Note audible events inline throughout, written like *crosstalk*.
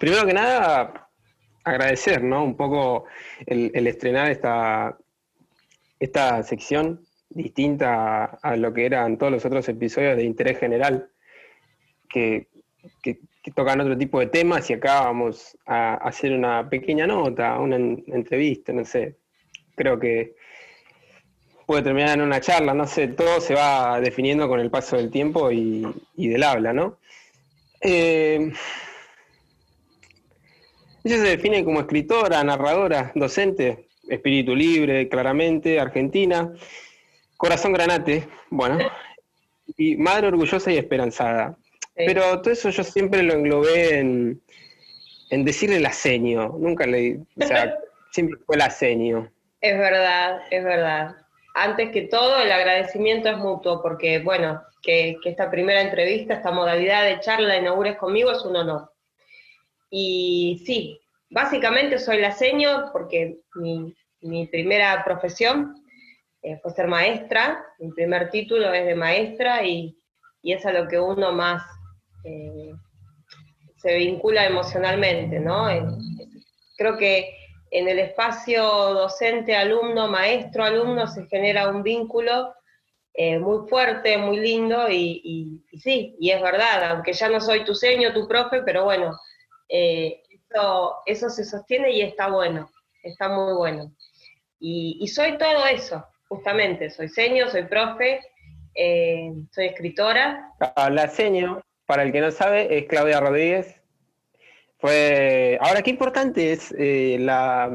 primero que nada, agradecer, ¿no? Un poco el, estrenar esta, esta sección distinta a, lo que eran todos los otros episodios de interés general, que, tocan otro tipo de temas y acá vamos a hacer una pequeña nota, una entrevista, no sé. Creo que puede terminar en una charla, no sé, todo se va definiendo con el paso del tiempo y, del habla, ¿no? Eh, ella se define como escritora, narradora, docente, espíritu libre, claramente, argentina, corazón granate, bueno, y madre orgullosa y esperanzada. Pero todo eso yo siempre lo englobé en, en decirle la seño, nunca le, o sea, *laughs* siempre fue la seño. Es verdad, es verdad antes que todo, el agradecimiento es mutuo, porque, bueno, que, esta primera entrevista, esta modalidad de charla inaugures conmigo es un honor. Y sí, básicamente soy la seño porque mi, primera profesión eh, fue ser maestra, mi primer título es de maestra y, es a lo que uno más eh, se vincula emocionalmente, ¿no? creo que en el espacio docente, alumno, maestro, alumno, se genera un vínculo eh, muy fuerte, muy lindo, y, sí, y es verdad, aunque ya no soy tu seño, tu profe, pero bueno, eh, eso, se sostiene y está bueno, está muy bueno. Y, soy todo eso, justamente, soy seño, soy profe, eh, soy escritora. Ah, la seño, para el que no sabe, es Claudia Rodríguez, fue. Ahora, qué importante es eh, la,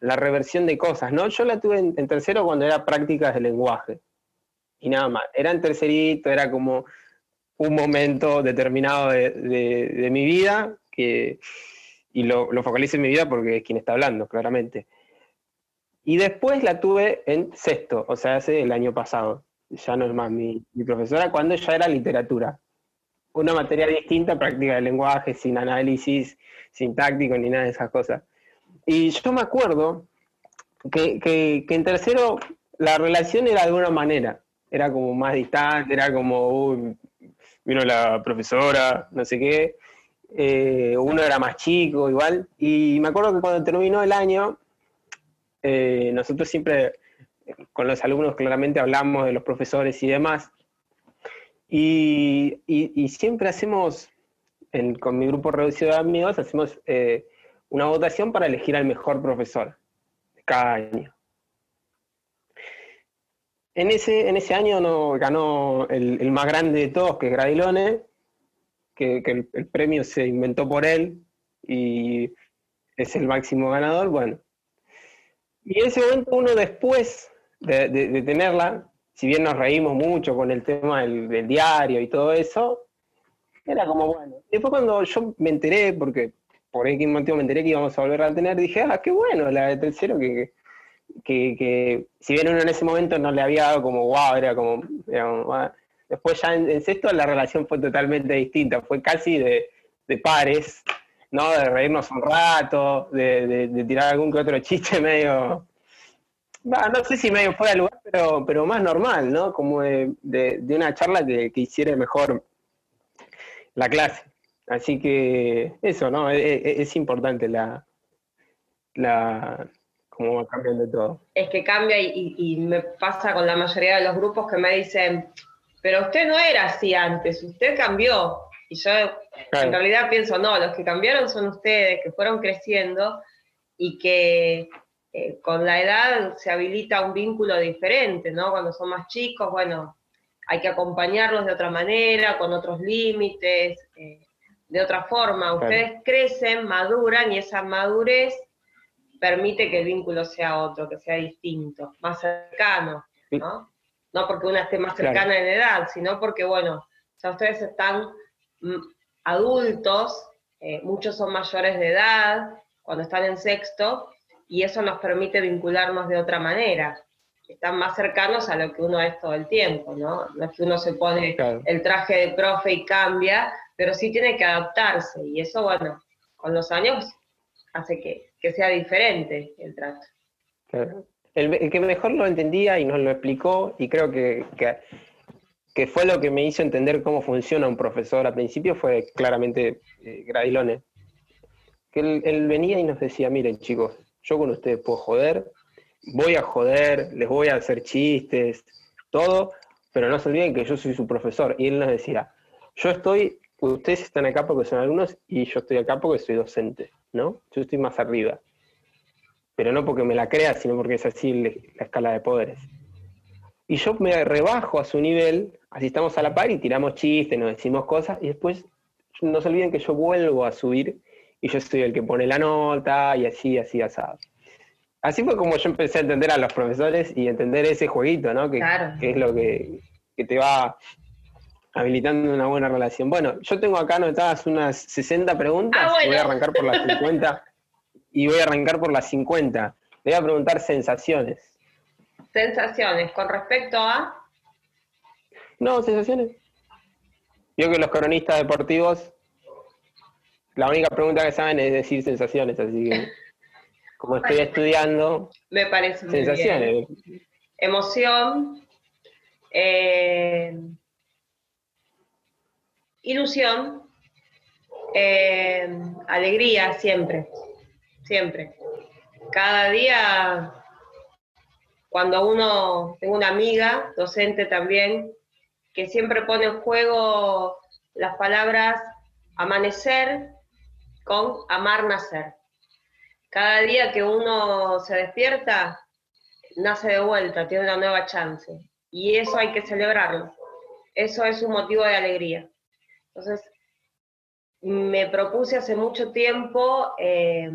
la, reversión de cosas, ¿no? Yo la tuve en, tercero cuando era prácticas de lenguaje. Y nada más. Era en tercerito, era como un momento determinado de, mi vida que, y lo, lo focalizo en mi vida porque es quien está hablando, claramente. Y después la tuve en sexto, o sea, hace el año pasado. Ya no es más mi, profesora, cuando ya era literatura una materia distinta, práctica del lenguaje, sin análisis sintáctico ni nada de esas cosas. Y yo me acuerdo que, en tercero la relación era de una manera, era como más distante, era como, vino la profesora, no sé qué, eh, uno era más chico igual, y me acuerdo que cuando terminó el año, eh, nosotros siempre con los alumnos claramente hablamos de los profesores y demás, y, siempre hacemos, con mi grupo reducido de amigos, hacemos eh, una votación para elegir al mejor profesor cada año. En ese, en ese año no, ganó el, más grande de todos, que es Gradilone, que, el, premio se inventó por él y es el máximo ganador. Bueno, y en ese momento uno después de tenerla, si bien nos reímos mucho con el tema del, diario y todo eso, era como bueno. Después cuando yo me enteré, porque por X motivo me enteré que íbamos a volver a tener, dije, ah, qué bueno, la de tercero, que, que, si bien uno en ese momento no le había dado como wow, era como, después ya en, sexto la relación fue totalmente distinta, fue casi de, pares, ¿no? De reírnos un rato, de, de tirar algún que otro chiste medio no sé si medio fuera de lugar, pero, pero más normal, ¿no? Como de, una charla que, hiciera mejor la clase. Así que eso, ¿no? E, e, es, importante la, la cómo va cambiando todo. Es que cambia y, me pasa con la mayoría de los grupos que me dicen, pero usted no era así antes, usted cambió. Y yo en realidad pienso, no, los que cambiaron son ustedes, que fueron creciendo y que eh, con la edad se habilita un vínculo diferente, ¿no? Cuando son más chicos, bueno, hay que acompañarlos de otra manera, con otros límites, eh, de otra forma. Ustedes crecen, maduran y esa madurez permite que el vínculo sea otro, que sea distinto, más cercano, ¿no? No porque una esté más cercana en edad, sino porque, bueno, ya ustedes están mm, adultos, eh, muchos son mayores de edad, cuando están en sexto, y eso nos permite vincularnos de otra manera. Están más cercanos a lo que uno es todo el tiempo, ¿no? No es que uno se pone el traje de profe y cambia, pero sí tiene que adaptarse y eso, bueno, con los años hace que, sea diferente el trato. El, que mejor lo entendía y nos lo explicó, y creo que, fue lo que me hizo entender cómo funciona un profesor al principio, fue claramente eh, que él, venía y nos decía, miren chicos, yo con ustedes puedo joder, voy a joder, les voy a hacer chistes, todo, pero no se olviden que yo soy su profesor. Y él nos decía, yo estoy, ustedes están acá porque son alumnos y yo estoy acá porque soy docente, ¿no? Yo estoy más arriba. Pero no porque me la crea, sino porque es así la escala de poderes. Y yo me rebajo a su nivel, así estamos a la par y tiramos chistes, nos decimos cosas, y después no se olviden que yo vuelvo a subir y yo soy el que pone la nota y así, así, asado. Así fue como yo empecé a entender a los profesores y entender ese jueguito, ¿no? Que, es lo que, te va habilitando una buena relación. Bueno, yo tengo acá anotadas unas 60 preguntas, ah, voy a arrancar por las 50 y voy a arrancar por las 50. Le voy a preguntar sensaciones. Sensaciones, con respecto a... No, sensaciones. Yo que los cronistas deportivos, la única pregunta que saben es decir sensaciones, así que *laughs* como estoy estudiando, me parece sensaciones. Emoción, eh, ilusión, eh, alegría siempre, siempre. Cada día, cuando uno, tengo una amiga, docente también, que siempre pone en juego las palabras amanecer con amar nacer. Cada día que uno se despierta, nace de vuelta, tiene una nueva chance. Y eso hay que celebrarlo. Eso es un motivo de alegría. Entonces, me propuse hace mucho tiempo eh,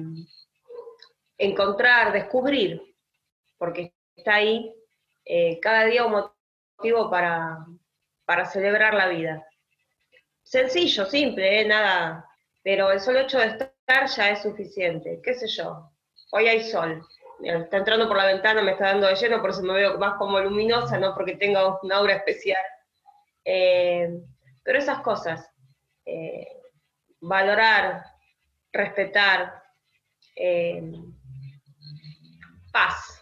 encontrar, descubrir, porque está ahí eh, cada día un motivo para, para celebrar la vida. Sencillo, simple, ¿eh? nada, pero el solo hecho de estar ya es suficiente, qué sé yo. Hoy hay sol, está entrando por la ventana, me está dando de lleno, por eso me veo más como luminosa, no porque tenga una aura especial. Pero esas cosas, eh, valorar, respetar, paz,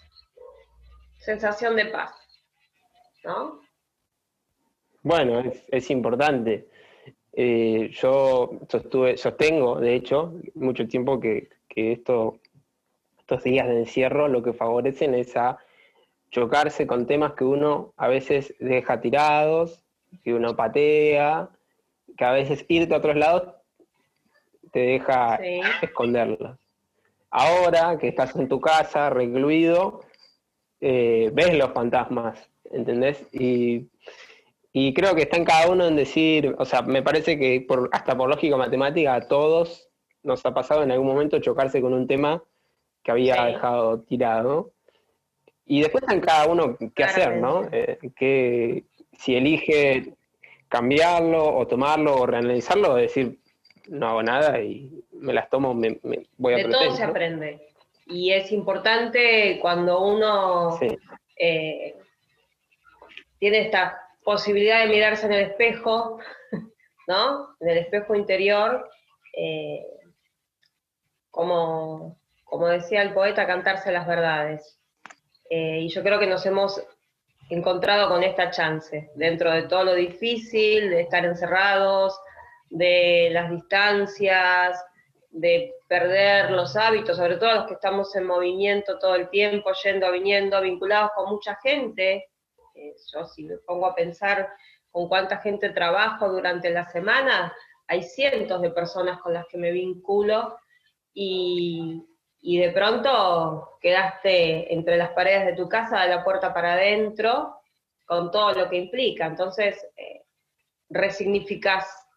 sensación de paz, ¿no? Bueno, es, importante. Eh, yo sostuve, sostengo, de hecho, mucho tiempo que, esto, estos días de encierro lo que favorecen es a chocarse con temas que uno a veces deja tirados, que uno patea, que a veces irte a otros lados te deja esconderlos. Ahora que estás en tu casa, recluido, eh, ves los fantasmas, ¿entendés? Y y creo que está en cada uno en decir, o sea, me parece que por, hasta por lógica matemática a todos nos ha pasado en algún momento chocarse con un tema que había dejado tirado. Y después está en cada uno qué hacer, ¿no? Eh, que si elige cambiarlo o tomarlo o reanalizarlo, o decir, no hago nada y me las tomo, me, voy a De todo se aprende. Y es importante cuando uno eh, tiene esta posibilidad de mirarse en el espejo, *laughs* ¿no? En el espejo interior, eh, como, como decía el poeta, cantarse las verdades. Eh, y yo creo que nos hemos encontrado con esta chance, dentro de todo lo difícil, de estar encerrados, de las distancias, de perder los hábitos, sobre todo los que estamos en movimiento todo el tiempo, yendo, viniendo, vinculados con mucha gente, yo si me pongo a pensar con cuánta gente trabajo durante la semana, hay cientos de personas con las que me vinculo y, de pronto quedaste entre las paredes de tu casa, de la puerta para adentro, con todo lo que implica. Entonces, eh, resignificas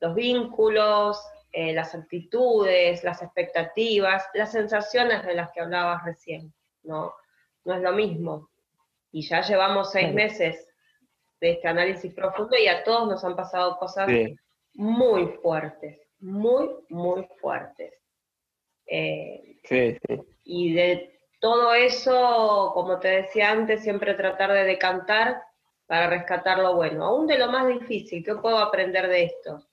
los vínculos, eh, las actitudes, las expectativas, las sensaciones de las que hablabas recién. No, no es lo mismo y ya llevamos seis meses de este análisis profundo y a todos nos han pasado cosas muy fuertes, muy, muy fuertes. Eh, sí, sí. Y de todo eso, como te decía antes, siempre tratar de decantar para rescatar lo bueno, aún de lo más difícil, ¿qué puedo aprender de esto?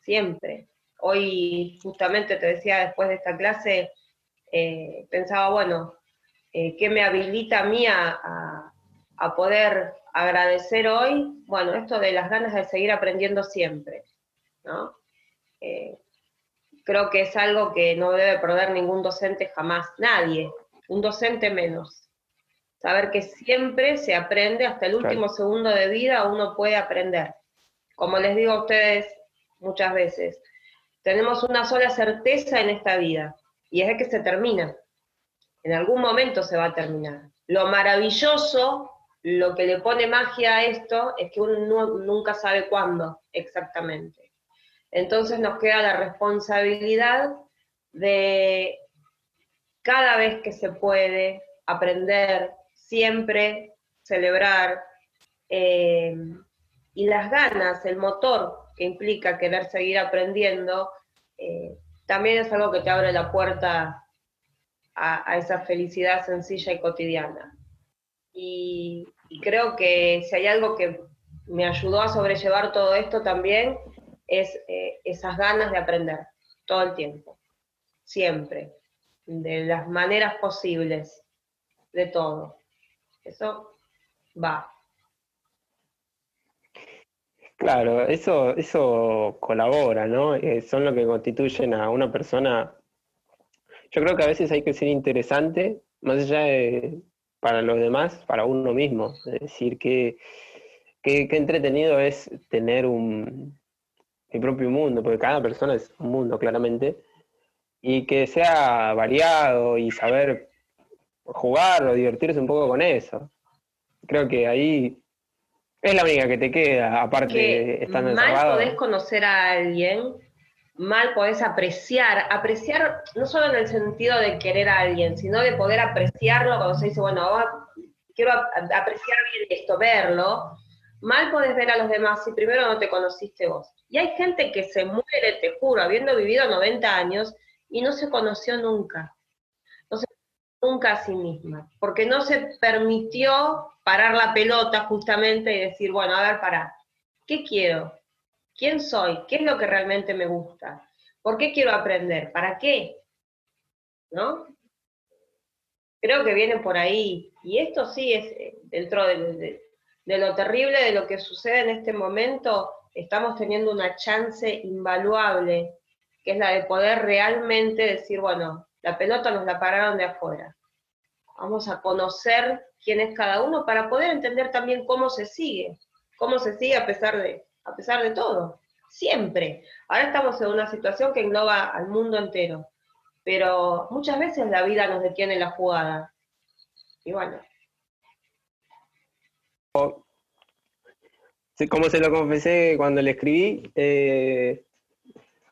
Siempre. Hoy, justamente te decía después de esta clase, eh, pensaba, bueno, eh, ¿qué me habilita a mí a, a poder agradecer hoy, bueno, esto de las ganas de seguir aprendiendo siempre, ¿no? Eh, creo que es algo que no debe perder ningún docente jamás, nadie, un docente menos. Saber que siempre se aprende, hasta el último segundo de vida uno puede aprender. Como les digo a ustedes muchas veces, tenemos una sola certeza en esta vida, y es de que se termina. En algún momento se va a terminar. Lo maravilloso, lo que le pone magia a esto, es que uno nunca sabe cuándo exactamente. Entonces nos queda la responsabilidad de cada vez que se puede aprender, siempre celebrar, eh, y las ganas, el motor que implica querer seguir aprendiendo, eh, también es algo que te abre la puerta a, esa felicidad sencilla y cotidiana. Y, creo que si hay algo que me ayudó a sobrellevar todo esto también, es eh, esas ganas de aprender todo el tiempo, siempre, de las maneras posibles, de todo. Eso va. Claro, eso, eso colabora, ¿no? Eh, son lo que constituyen a una persona. Yo creo que a veces hay que ser interesante, más allá de para los demás, para uno mismo. Es decir, que, qué entretenido es tener un, mi propio mundo, porque cada persona es un mundo, claramente, y que sea variado y saber jugar o divertirse un poco con eso. Creo que ahí es la única que te queda, aparte de estando Mal podés conocer a alguien, mal podés apreciar, apreciar no solo en el sentido de querer a alguien, sino de poder apreciarlo cuando se dice, bueno, quiero apreciar bien esto, verlo. Mal podés ver a los demás si primero no te conociste vos. Y hay gente que se muere, te juro, habiendo vivido 90 años y no se conoció nunca. No se nunca a sí misma, porque no se permitió parar la pelota justamente y decir, bueno, a ver, para, ¿qué quiero? ¿Quién soy? ¿Qué es lo que realmente me gusta? ¿Por qué quiero aprender? ¿Para qué? ¿No? Creo que viene por ahí. Y esto sí es eh, dentro de, de lo terrible de lo que sucede en este momento, estamos teniendo una chance invaluable, que es la de poder realmente decir, bueno, la pelota nos la pararon de afuera. Vamos a conocer quién es cada uno para poder entender también cómo se sigue, cómo se sigue a pesar de, a pesar de todo. Siempre. Ahora estamos en una situación que engloba al mundo entero, pero muchas veces la vida nos detiene la jugada. Y bueno. Como se lo confesé cuando le escribí, eh,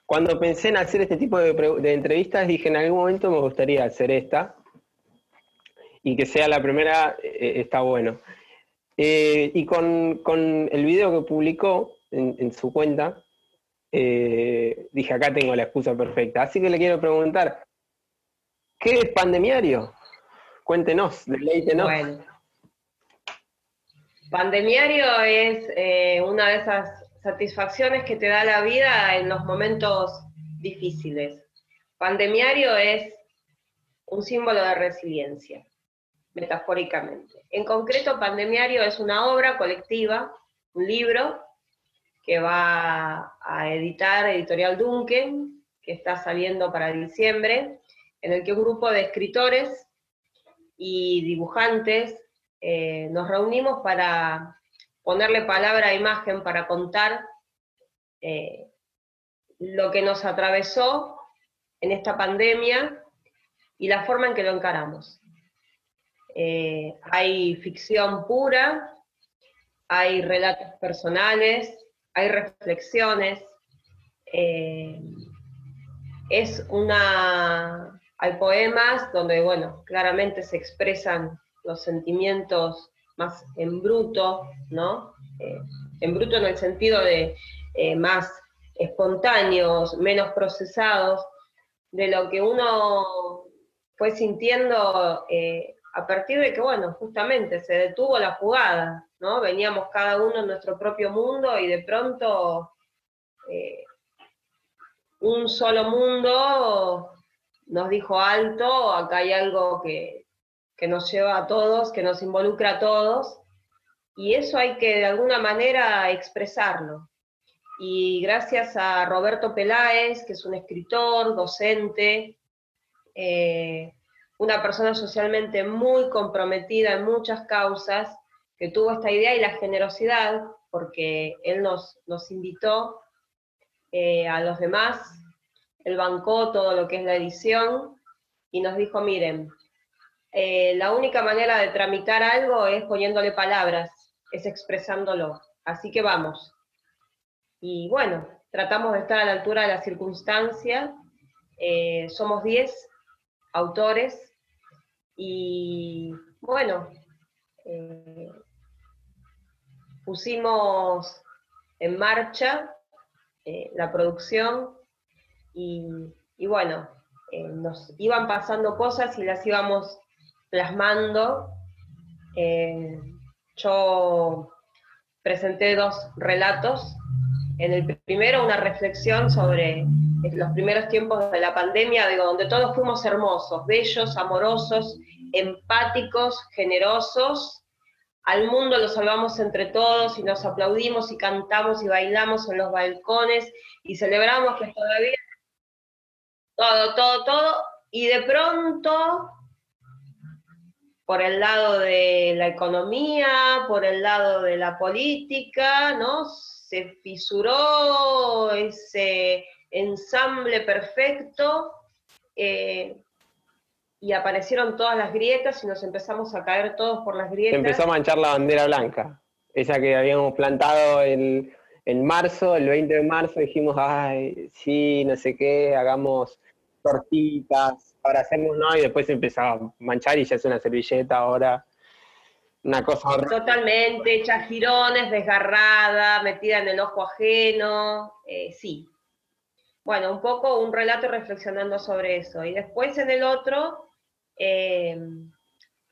cuando pensé en hacer este tipo de, entrevistas, dije en algún momento me gustaría hacer esta, y que sea la primera eh, está bueno. Eh, y con, el video que publicó en, su cuenta, dije, acá tengo la excusa perfecta. Así que le quiero preguntar, ¿qué es pandemiario? Cuéntenos, deleítenos. Bueno. Pandemiario es una de esas satisfacciones que te da la vida en los momentos difíciles. Pandemiario es un símbolo de resiliencia metafóricamente. En concreto, Pandemiario es una obra colectiva, un libro que va a editar Editorial Duncan, que está saliendo para diciembre, en el que un grupo de escritores y dibujantes eh, nos reunimos para ponerle palabra a imagen, para contar eh, lo que nos atravesó en esta pandemia y la forma en que lo encaramos. Eh, hay ficción pura, hay relatos personales, hay reflexiones. Es una. Hay poemas donde, bueno, claramente se expresan los sentimientos más en bruto, ¿no? Eh, en bruto en el sentido de más espontáneos, menos procesados, de lo que uno fue sintiendo a partir de que, bueno, justamente se detuvo la jugada, ¿no? Veníamos cada uno en nuestro propio mundo y de pronto eh, un solo mundo nos dijo alto, acá hay algo que, que nos lleva a todos, que nos involucra a todos, y eso hay que de alguna manera expresarlo. y gracias a Roberto Peláez, que es un escritor, docente, eh, una persona socialmente muy comprometida en muchas causas, que tuvo esta idea y la generosidad, porque él nos, nos invitó eh, a los demás, él bancó todo lo que es la edición y nos dijo, miren, eh, la única manera de tramitar algo es poniéndole palabras, es expresándolo. Así que vamos. Y bueno, tratamos de estar a la altura de la circunstancia. Eh, somos 10 autores y bueno, eh, pusimos en marcha la producción y, y bueno, nos iban pasando cosas y las íbamos plasmando. yo presenté dos relatos en el primero una reflexión sobre los primeros tiempos de la pandemia, digo, donde todos fuimos hermosos, bellos, amorosos, empáticos, generosos. Al mundo lo salvamos entre todos y nos aplaudimos y cantamos y bailamos en los balcones y celebramos que todavía todo, todo, todo. Y de pronto, por el lado de la economía, por el lado de la política, ¿no? se fisuró ese ensamble perfecto eh, y aparecieron todas las grietas y nos empezamos a caer todos por las grietas. empezó a manchar la bandera blanca, esa que habíamos plantado en, en marzo, el 20 de marzo, dijimos, ay, sí, no sé qué, hagamos tortitas, ahora hacemos no, y después empezó a manchar y ya es una servilleta ahora. Una cosa Totalmente, hecha girones, desgarrada, metida en el ojo ajeno, eh, sí. Bueno, un poco un relato reflexionando sobre eso. Y después en el otro, eh,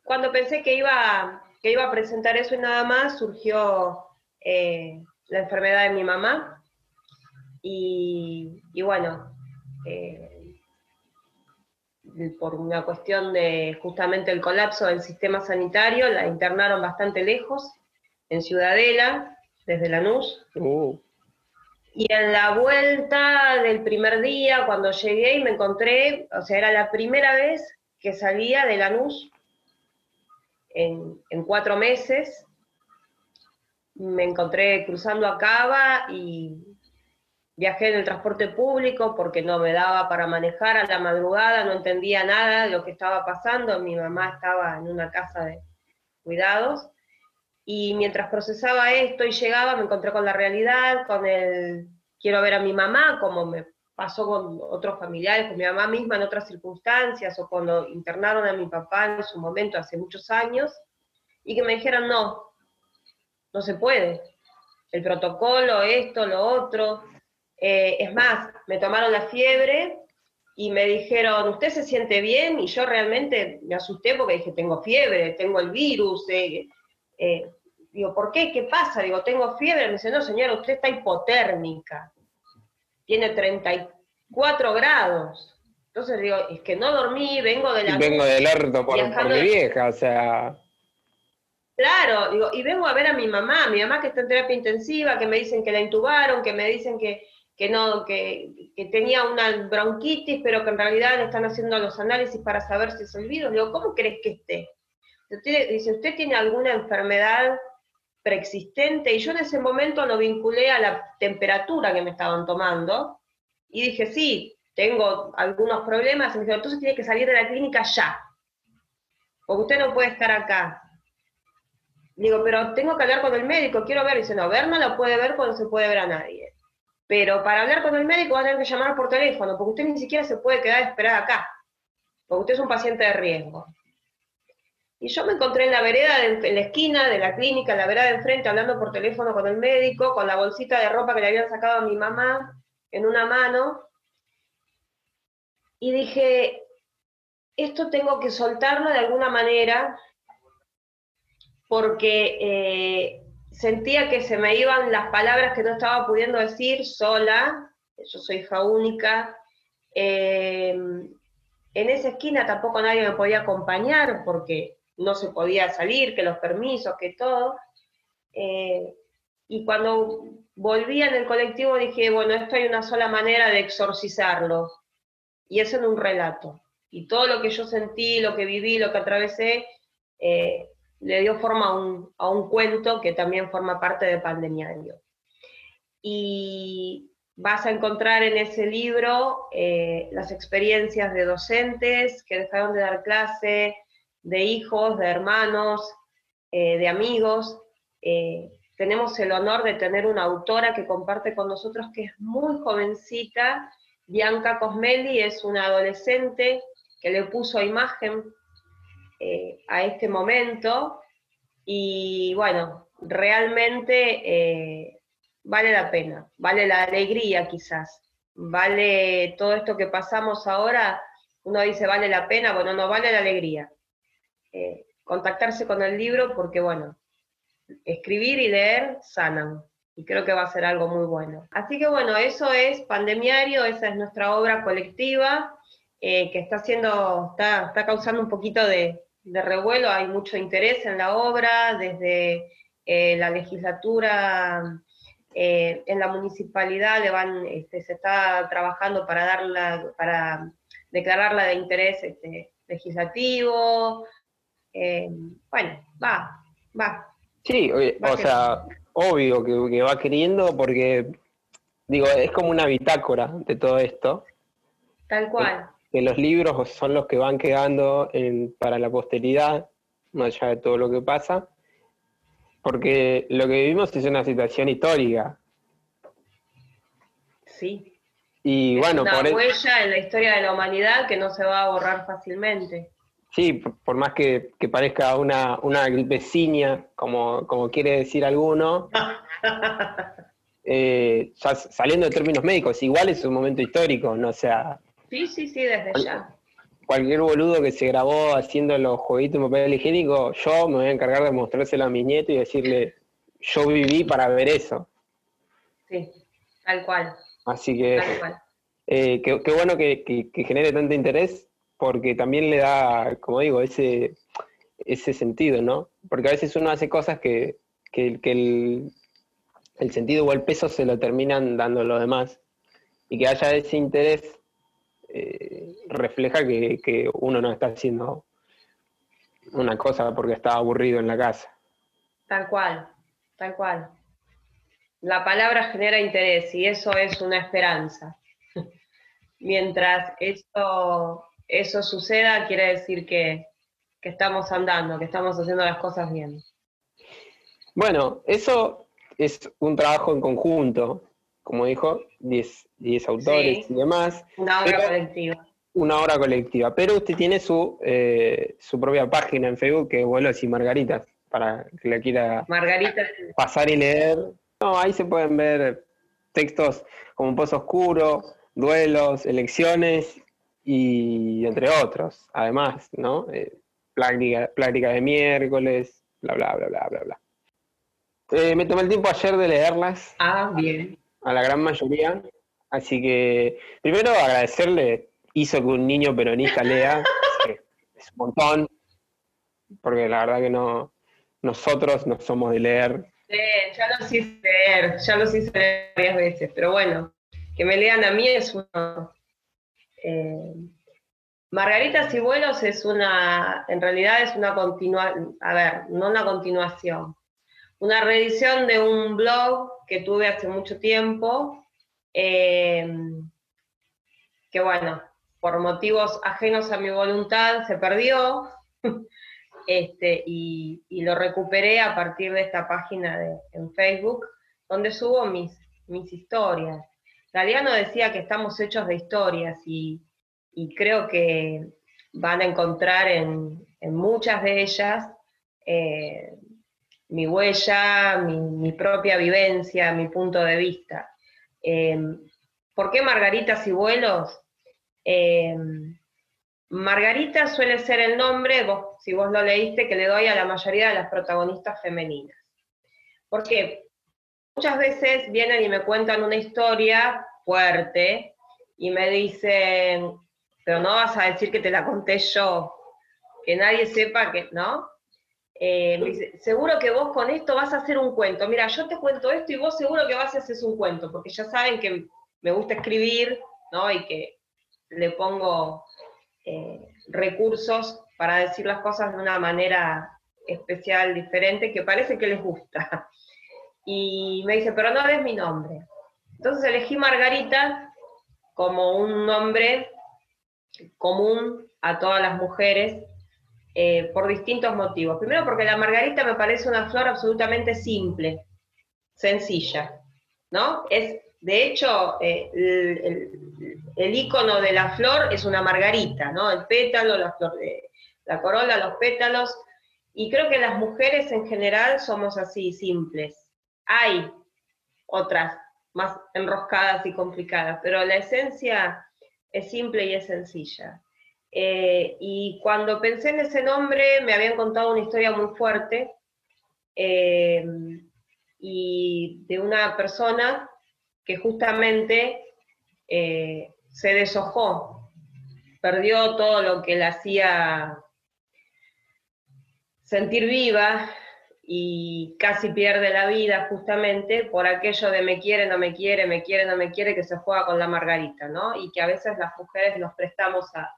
cuando pensé que iba, que iba a presentar eso y nada más, surgió eh, la enfermedad de mi mamá. Y, y bueno, por una cuestión de justamente el colapso del sistema sanitario, la internaron bastante lejos, en Ciudadela, desde Lanús. Uh. Y en la vuelta del primer día, cuando llegué y me encontré, o sea, era la primera vez que salía de Lanús en, en cuatro meses, me encontré cruzando a Cava y Viajé en el transporte público porque no me daba para manejar a la madrugada, no entendía nada de lo que estaba pasando. Mi mamá estaba en una casa de cuidados. Y mientras procesaba esto y llegaba, me encontré con la realidad, con el quiero ver a mi mamá, como me pasó con otros familiares, con mi mamá misma en otras circunstancias, o cuando internaron a mi papá en su momento hace muchos años, y que me dijeran, no, no se puede. El protocolo, esto, lo otro, eh, es más, me tomaron la fiebre y me dijeron, ¿usted se siente bien? Y yo realmente me asusté porque dije, tengo fiebre, tengo el virus. Eh, eh, digo, ¿por qué? ¿Qué pasa? Digo, tengo fiebre. Me dice, no, señora, usted está hipotérmica. Tiene 34 grados. Entonces digo, es que no dormí, vengo de la... vengo del orto por, por mi vieja, o sea... Claro, digo, y vengo a ver a mi mamá, mi mamá que está en terapia intensiva, que me dicen que la intubaron, que me dicen que, que no, que, tenía una bronquitis, pero que en realidad le están haciendo los análisis para saber si es el virus. Le digo, ¿cómo crees que esté? dice, ¿usted tiene alguna enfermedad preexistente? Y yo en ese momento lo vinculé a la temperatura que me estaban tomando. Y dije, sí, tengo algunos problemas. Y me dijo, entonces tiene que salir de la clínica ya. Porque usted no puede estar acá. Digo, pero tengo que hablar con el médico, quiero ver. Dice, no, ver no lo puede ver cuando se puede ver a nadie. Pero para hablar con el médico va a tener que llamar por teléfono, porque usted ni siquiera se puede quedar a acá, porque usted es un paciente de riesgo. Y yo me encontré en la vereda, en la esquina de la clínica, en la vereda de enfrente, hablando por teléfono con el médico, con la bolsita de ropa que le habían sacado a mi mamá en una mano. Y dije, esto tengo que soltarlo de alguna manera, porque eh, sentía que se me iban las palabras que no estaba pudiendo decir sola, yo soy hija única. Eh, en esa esquina tampoco nadie me podía acompañar porque no se podía salir, que los permisos, que todo. Eh, y cuando volví en el colectivo dije, bueno, esto hay una sola manera de exorcizarlo, y es en un relato. Y todo lo que yo sentí, lo que viví, lo que atravesé, eh, le dio forma a un, a un, cuento que también forma parte de Pandemiario. Y vas a encontrar en ese libro eh, las experiencias de docentes que dejaron de dar clase, de hijos, de hermanos, eh, de amigos. Eh, tenemos el honor de tener una autora que comparte con nosotros que es muy jovencita. Bianca Cosmelli es una adolescente que le puso imagen a este momento y bueno, realmente vale la pena, vale la alegría quizás, vale todo esto que pasamos ahora, uno dice vale la pena, bueno, no vale la alegría. Eh, contactarse con el libro porque, bueno, escribir y leer sanan y creo que va a ser algo muy bueno. Así que bueno, eso es Pandemiario, esa es nuestra obra colectiva eh, que está haciendo, está, está causando un poquito de, revuelo, hay mucho interés en la obra, desde eh, la legislatura eh, en la municipalidad le van, este, se está trabajando para darla, para declararla de interés este, legislativo. Eh, bueno, va, va. Sí, o sea, obvio que, va queriendo porque, digo, es como una bitácora de todo esto. Tal cual. Que, los libros son los que van quedando para la posteridad, más allá de todo lo que pasa porque lo que vivimos es una situación histórica. Sí. Y bueno, una por huella en la historia de la humanidad que no se va a borrar fácilmente. Sí, por, más que, parezca una, una como, como quiere decir alguno, *laughs* eh, saliendo de términos médicos, igual es un momento histórico, no sea. Sí, sí, sí, desde ya cualquier boludo que se grabó haciendo los jueguitos en papel higiénico, yo me voy a encargar de mostrárselo a mis nietos y decirle, yo viví para ver eso. Sí, tal cual. Así que, eh, qué, bueno que, genere tanto interés, porque también le da, como digo, ese, ese sentido, ¿no? Porque a veces uno hace cosas que, que el, el sentido o el peso se lo terminan dando los demás. Y que haya ese interés eh, refleja que, uno no está haciendo una cosa porque está aburrido en la casa. Tal cual, tal cual. La palabra genera interés y eso es una esperanza. *laughs* Mientras eso, eso suceda, quiere decir que, que estamos andando, que estamos haciendo las cosas bien. Bueno, eso es un trabajo en conjunto como dijo, 10 autores y demás. Una obra colectiva. Una obra colectiva. Pero usted tiene su, eh, su propia página en Facebook que es Vuelos y Margaritas, para que la quiera pasar y leer. No, ahí se pueden ver textos como Pozo Oscuro, duelos, elecciones y entre otros, además, ¿no? Eh, de miércoles, bla, bla, bla, bla, bla, bla. Eh, me tomé el tiempo ayer de leerlas. Ah, bien a la gran mayoría. Así que, primero agradecerle, hizo que un niño peronista lea, es un montón, porque la verdad que no, nosotros no somos de leer. Sí, ya los hice leer, ya los hice leer varias veces, pero bueno, que me lean a mí es uno. Eh, Margaritas y vuelos es una, en realidad es una continuación, a ver, no una continuación, una reedición de un blog que tuve hace mucho tiempo, eh, que bueno, por motivos ajenos a mi voluntad se perdió, *laughs* este, y, lo recuperé a partir de esta página de, en Facebook, donde subo mis, mis historias. Galeano decía que estamos hechos de historias y, creo que van a encontrar en, muchas de ellas eh, mi huella, mi, propia vivencia, mi punto de vista. Em, ¿Por qué Margaritas y vuelos? Em, Margarita suele ser el nombre, si vos lo leíste, que le doy a la mayoría de las protagonistas femeninas. Porque muchas veces vienen y me cuentan una historia fuerte y me dicen, pero no vas a decir que te la conté yo, que nadie sepa que, ¿no? Eh, me dice, seguro que vos con esto vas a hacer un cuento. Mira, yo te cuento esto y vos seguro que vas a hacer un cuento, porque ya saben que me gusta escribir, ¿no? Y que le pongo eh, recursos para decir las cosas de una manera especial, diferente, que parece que les gusta. *laughs* Y me dice, pero no des mi nombre. Entonces elegí Margarita como un nombre común a todas las mujeres eh, por distintos motivos. Primero porque la margarita me parece una flor absolutamente simple, sencilla, ¿no? Es, de hecho, eh, el, icono de la flor es una margarita, ¿no? El pétalo, la flor de la corola, los pétalos, y creo que las mujeres en general somos así, simples. Hay otras más enroscadas y complicadas, pero la esencia es simple y es sencilla. Eh, y cuando pensé en ese nombre, me habían contado una historia muy fuerte eh, y de una persona que justamente eh, se deshojó, perdió todo lo que le hacía sentir viva y casi pierde la vida justamente por aquello de me quiere, no me quiere, me quiere, no me quiere, que se juega con la margarita, ¿no? Y que a veces las mujeres nos prestamos a,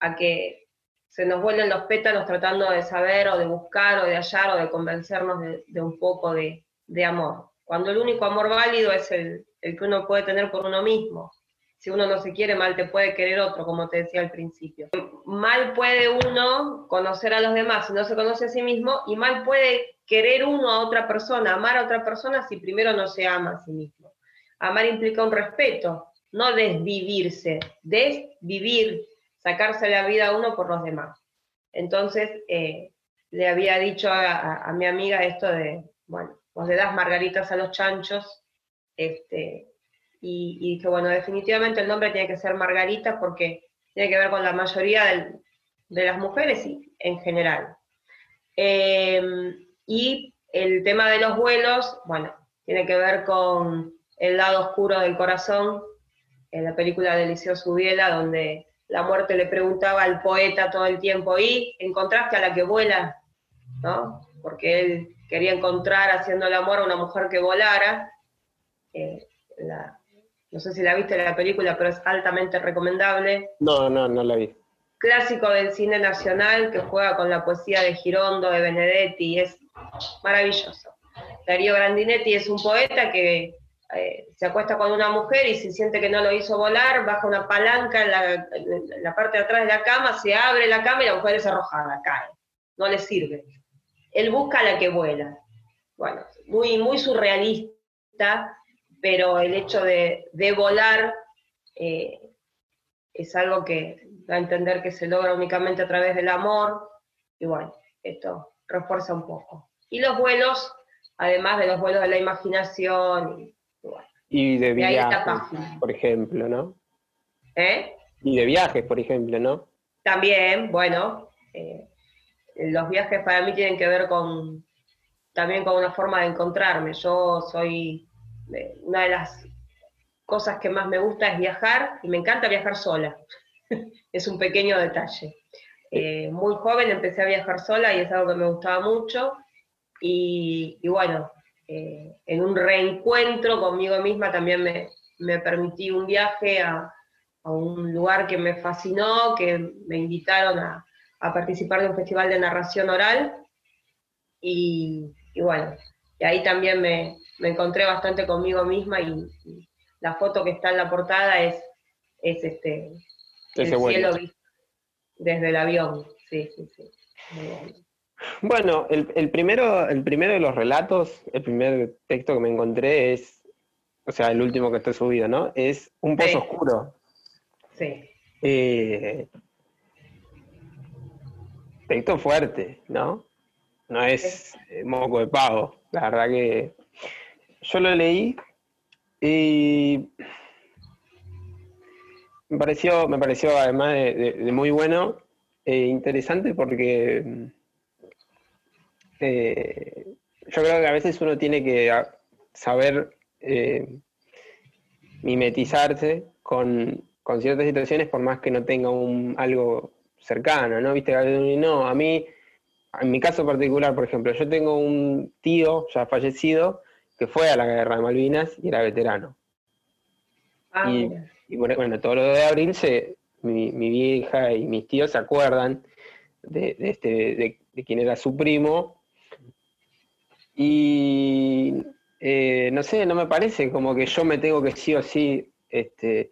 a que se nos vuelven los pétalos tratando de saber o de buscar o de hallar o de convencernos de, un poco de, amor. Cuando el único amor válido es el, el, que uno puede tener por uno mismo. Si uno no se quiere, mal te puede querer otro, como te decía al principio. Mal puede uno conocer a los demás si no se conoce a sí mismo, y mal puede querer uno a otra persona, amar a otra persona si primero no se ama a sí mismo. Amar implica un respeto, no desvivirse, desvivir sacarse la vida a uno por los demás. Entonces, eh, le había dicho a, mi amiga esto de, bueno, vos le das margaritas a los chanchos, este, y, dije, bueno, definitivamente el nombre tiene que ser Margarita porque tiene que ver con la mayoría de las mujeres y en general. Em, y el tema de los vuelos, bueno, tiene que ver con el lado oscuro del corazón, en la película de Eliseo Subiela, donde la muerte le preguntaba al poeta todo el tiempo, ¿y encontraste a la que vuela? ¿No? Porque él quería encontrar haciendo el amor a una mujer que volara. Eh, no sé si la viste la película, pero es altamente recomendable. No, no, no la vi. Clásico del cine nacional que juega con la poesía de Girondo, de Benedetti, es maravilloso. Darío Grandinetti es un poeta que eh, se acuesta con una mujer y si siente que no lo hizo volar, baja una palanca en la, parte de atrás de la cama, se abre la cama y la mujer es arrojada, cae. No le sirve. Él busca a la que vuela. Bueno, muy, muy surrealista, pero el hecho de, volar eh, es algo que da a entender que se logra únicamente a través del amor, y bueno, esto refuerza un poco. Y los vuelos, además de los vuelos de la imaginación, y de viajes, por ejemplo, ¿no? ¿Eh? Y de viajes, por ejemplo, ¿no? También, bueno, eh, los viajes para mí tienen que ver con también con una forma de encontrarme. Yo soy, eh, una de las cosas que más me gusta es viajar y me encanta viajar sola. *laughs* es un pequeño detalle. Eh, muy joven empecé a viajar sola y es algo que me gustaba mucho. y bueno, eh, en un reencuentro conmigo misma también me, permití un viaje a, un lugar que me fascinó, que me invitaron a, participar de un festival de narración oral. Y, bueno, y ahí también me, encontré bastante conmigo misma y, la foto que está en la portada es, es este, el cielo desde el avión. Sí, sí, sí. Bueno, el, primero, el primero de los relatos, el primer texto que me encontré es, o sea, el último que está subido, ¿no? Es Un pozo oscuro. Sí. Eh, texto fuerte, ¿no? No es eh, moco de pavo. La verdad que yo lo leí y me pareció, me pareció además de, muy bueno e interesante porque eh, yo creo que a veces uno tiene que saber eh, mimetizarse con, ciertas situaciones por más que no tenga un, algo cercano, ¿no? Viste, no, a mí, en mi caso particular, por ejemplo, yo tengo un tío ya fallecido que fue a la guerra de Malvinas y era veterano. Ah, y, bueno, todo lo de abril, se, mi, vieja y mis tíos se acuerdan de, este, de, quién era su primo. Y eh, no sé, no me parece como que yo me tengo que sí o sí este,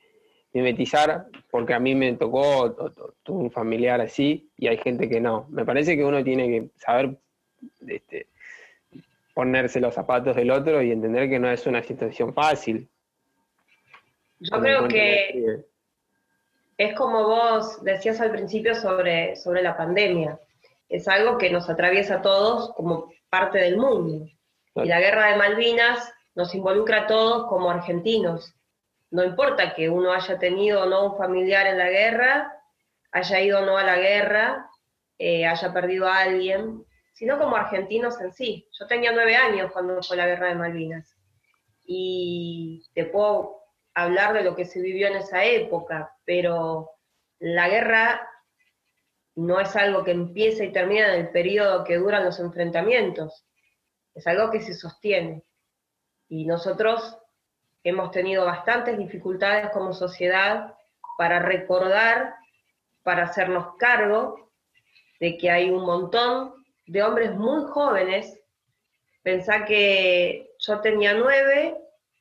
mimetizar, porque a mí me tocó tuve un familiar así y hay gente que no. Me parece que uno tiene que saber este, ponerse los zapatos del otro y entender que no es una situación fácil. Yo creo que es como vos decías al principio sobre, sobre la pandemia. Es algo que nos atraviesa a todos como parte del mundo. Y la guerra de Malvinas nos involucra a todos como argentinos no importa que uno haya tenido o no un familiar en la guerra, haya ido o no a la guerra, eh, haya perdido a alguien, sino como argentinos en sí. Yo tenía nueve años cuando fue la guerra de Malvinas y te puedo hablar de lo que se vivió en esa época, pero la guerra no es algo que empieza y termina en el periodo que duran los enfrentamientos, es algo que se sostiene. Y nosotros hemos tenido bastantes dificultades como sociedad para recordar, para hacernos cargo de que hay un montón de hombres muy jóvenes. Pensá que yo tenía nueve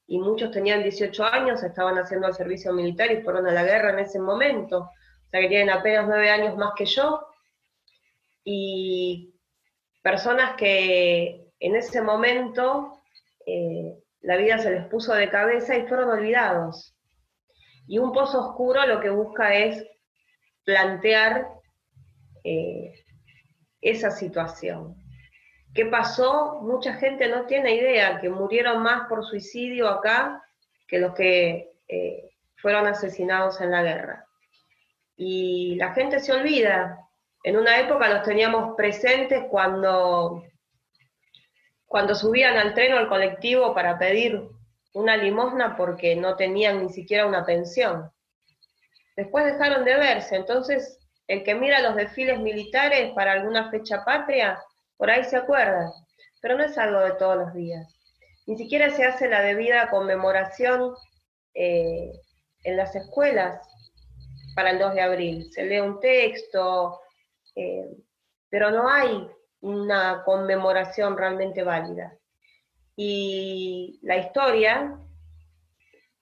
y muchos tenían 18 años, estaban haciendo el servicio militar y fueron a la guerra en ese momento. Que tienen apenas nueve años más que yo. Y personas que en ese momento eh, la vida se les puso de cabeza y fueron olvidados. Y un pozo oscuro lo que busca es plantear eh, esa situación. ¿Qué pasó? Mucha gente no tiene idea que murieron más por suicidio acá que los que eh, fueron asesinados en la guerra. Y la gente se olvida. En una época los teníamos presentes cuando cuando subían al tren o al colectivo para pedir una limosna porque no tenían ni siquiera una pensión. Después dejaron de verse, entonces el que mira los desfiles militares para alguna fecha patria, por ahí se acuerda, pero no es algo de todos los días. Ni siquiera se hace la debida conmemoración eh, en las escuelas para el 2 de abril. Se lee un texto, eh, pero no hay una conmemoración realmente válida. Y la historia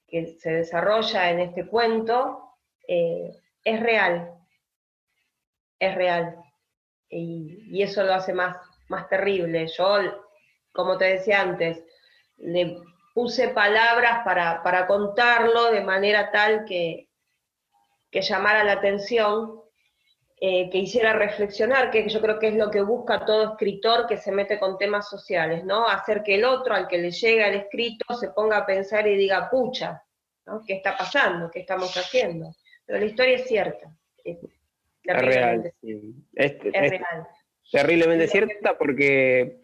que se desarrolla en este cuento eh, es real, es real. Y, eso lo hace más, más terrible. Yo, como te decía antes, le puse palabras para, para contarlo de manera tal que, que llamara la atención eh, que hiciera reflexionar, que yo creo que es lo que busca todo escritor que se mete con temas sociales, ¿no? Hacer que el otro, al que le llega el escrito, se ponga a pensar y diga, pucha, ¿no? ¿Qué está pasando? ¿Qué estamos haciendo? Pero la historia es cierta. Es, real. Es, real. Terriblemente cierta porque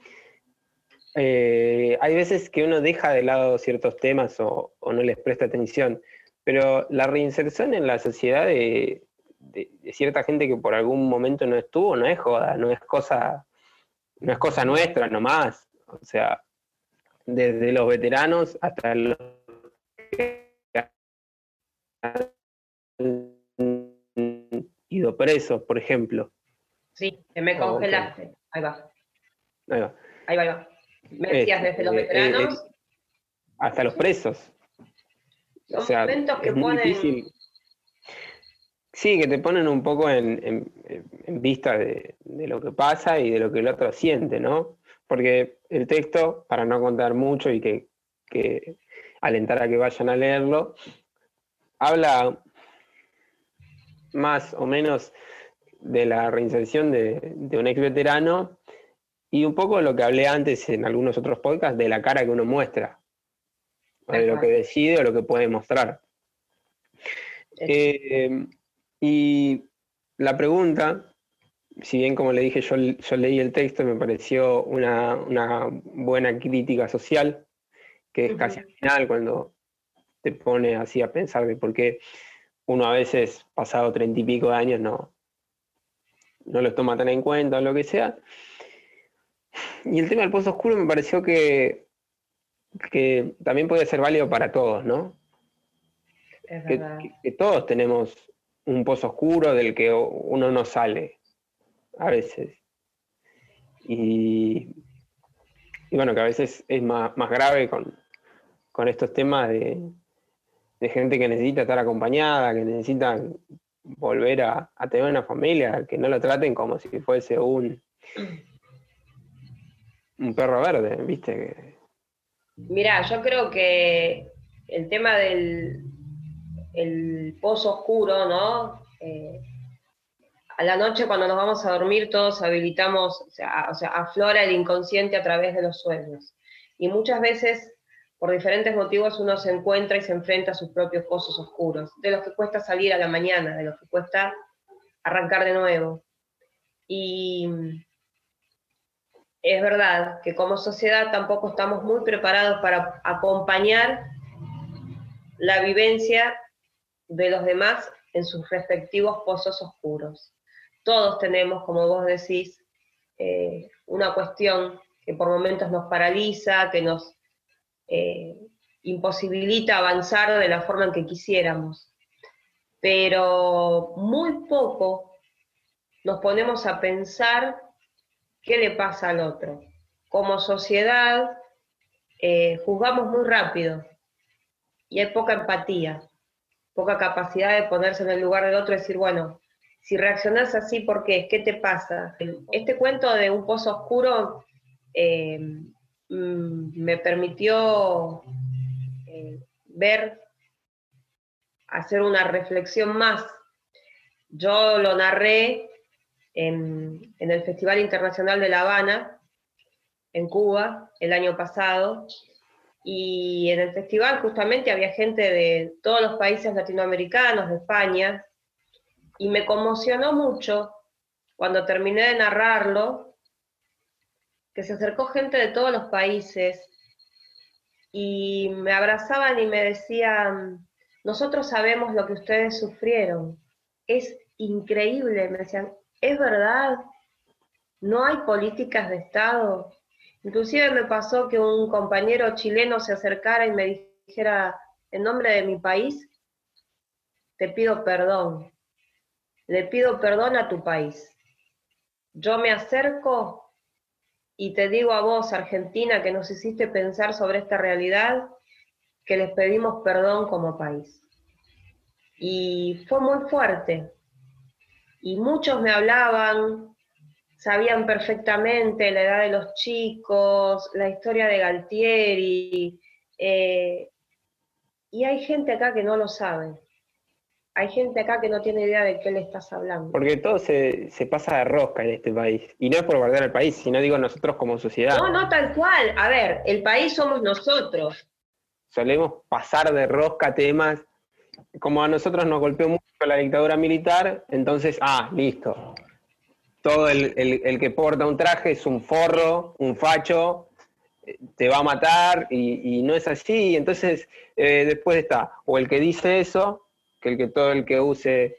eh, hay veces que uno deja de lado ciertos temas o, o, no les presta atención, pero la reinserción en la sociedad de, de, cierta gente que por algún momento no estuvo, no es joda, no es cosa, no es cosa nuestra nomás. O sea, desde los veteranos hasta los ido presos, por ejemplo. Sí, que me congelaste. Ahí va. Ahí va. Ahí va, ahí va. Me decías desde los eh, eh, veteranos. hasta los presos. O sea, momentos que es difícil Sí, que te ponen un poco en, vista de, lo que pasa y de lo que el otro siente, ¿no? Porque el texto, para no contar mucho y que, alentar a que vayan a leerlo, habla más o menos de la reinserción de, un ex veterano y un poco lo que hablé antes en algunos otros podcasts, de la cara que uno muestra, de lo que decide o lo que puede mostrar. Eh, y la pregunta, si bien como le dije, yo, leí el texto y me pareció una, buena crítica social, que es casi al final cuando te pone así a pensar de por qué uno a veces, pasado treinta y pico de años, no, no los toma tan en cuenta o lo que sea. Y el tema del pozo oscuro me pareció que, que también puede ser válido para todos, ¿no? que, todos tenemos un pozo oscuro del que uno no sale a veces. Y, bueno, que a veces es más, grave con, estos temas de, gente que necesita estar acompañada, que necesita volver a, tener una familia, que no lo traten como si fuese un, un perro verde, ¿viste? Mira, yo creo que el tema del, el pozo oscuro, ¿no? Eh, a la noche cuando nos vamos a dormir todos habilitamos, o sea, aflora el inconsciente a través de los sueños. Y muchas veces, por diferentes motivos, uno se encuentra y se enfrenta a sus propios pozos oscuros, de los que cuesta salir a la mañana, de los que cuesta arrancar de nuevo. Y es verdad que como sociedad tampoco estamos muy preparados para acompañar la vivencia de los demás en sus respectivos pozos oscuros. Todos tenemos, como vos decís, eh, una cuestión que por momentos nos paraliza, que nos eh, imposibilita avanzar de la forma en que quisiéramos. Pero muy poco nos ponemos a pensar qué le pasa al otro. Como sociedad eh, juzgamos muy rápido y hay poca empatía poca capacidad de ponerse en el lugar del otro y decir, bueno, si reaccionás así, ¿por qué? ¿Qué te pasa? Este cuento de un pozo oscuro eh, mm, me permitió eh, ver, hacer una reflexión más. Yo lo narré en, el Festival Internacional de La Habana, en Cuba, el año pasado, y en el festival justamente había gente de todos los países latinoamericanos, de España, y me conmocionó mucho cuando terminé de narrarlo, que se acercó gente de todos los países y me abrazaban y me decían, nosotros sabemos lo que ustedes sufrieron, es increíble, me decían, es verdad, no hay políticas de Estado, Inclusive me pasó que un compañero chileno se acercara y me dijera, en nombre de mi país, te pido perdón, le pido perdón a tu país. Yo me acerco y te digo a vos, Argentina, que nos hiciste pensar sobre esta realidad, que les pedimos perdón como país. Y fue muy fuerte. Y muchos me hablaban sabían perfectamente la edad de los chicos, la historia de Galtieri, eh, y hay gente acá que no lo sabe. Hay gente acá que no tiene idea de qué le estás hablando. Porque todo se, pasa de rosca en este país. Y no es por guardar el país, sino digo nosotros como sociedad. No, no, tal cual. A ver, el país somos nosotros. Solemos pasar de rosca temas. Como a nosotros nos golpeó mucho la dictadura militar, entonces, ah, listo todo el, que porta un traje es un forro, un facho, te va a matar y, no es así. Entonces, eh, después está, o el que dice eso, que el que todo el que use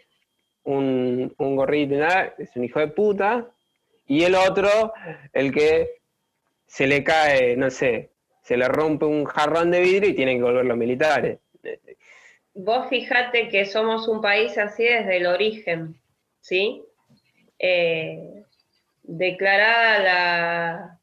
un, un gorrito es un hijo de puta, y el otro, el que se le cae, no sé, se le rompe un jarrón de vidrio y tienen que volver los militares. Vos fijate que somos un país así desde el origen, ¿sí? Eh, declarada la,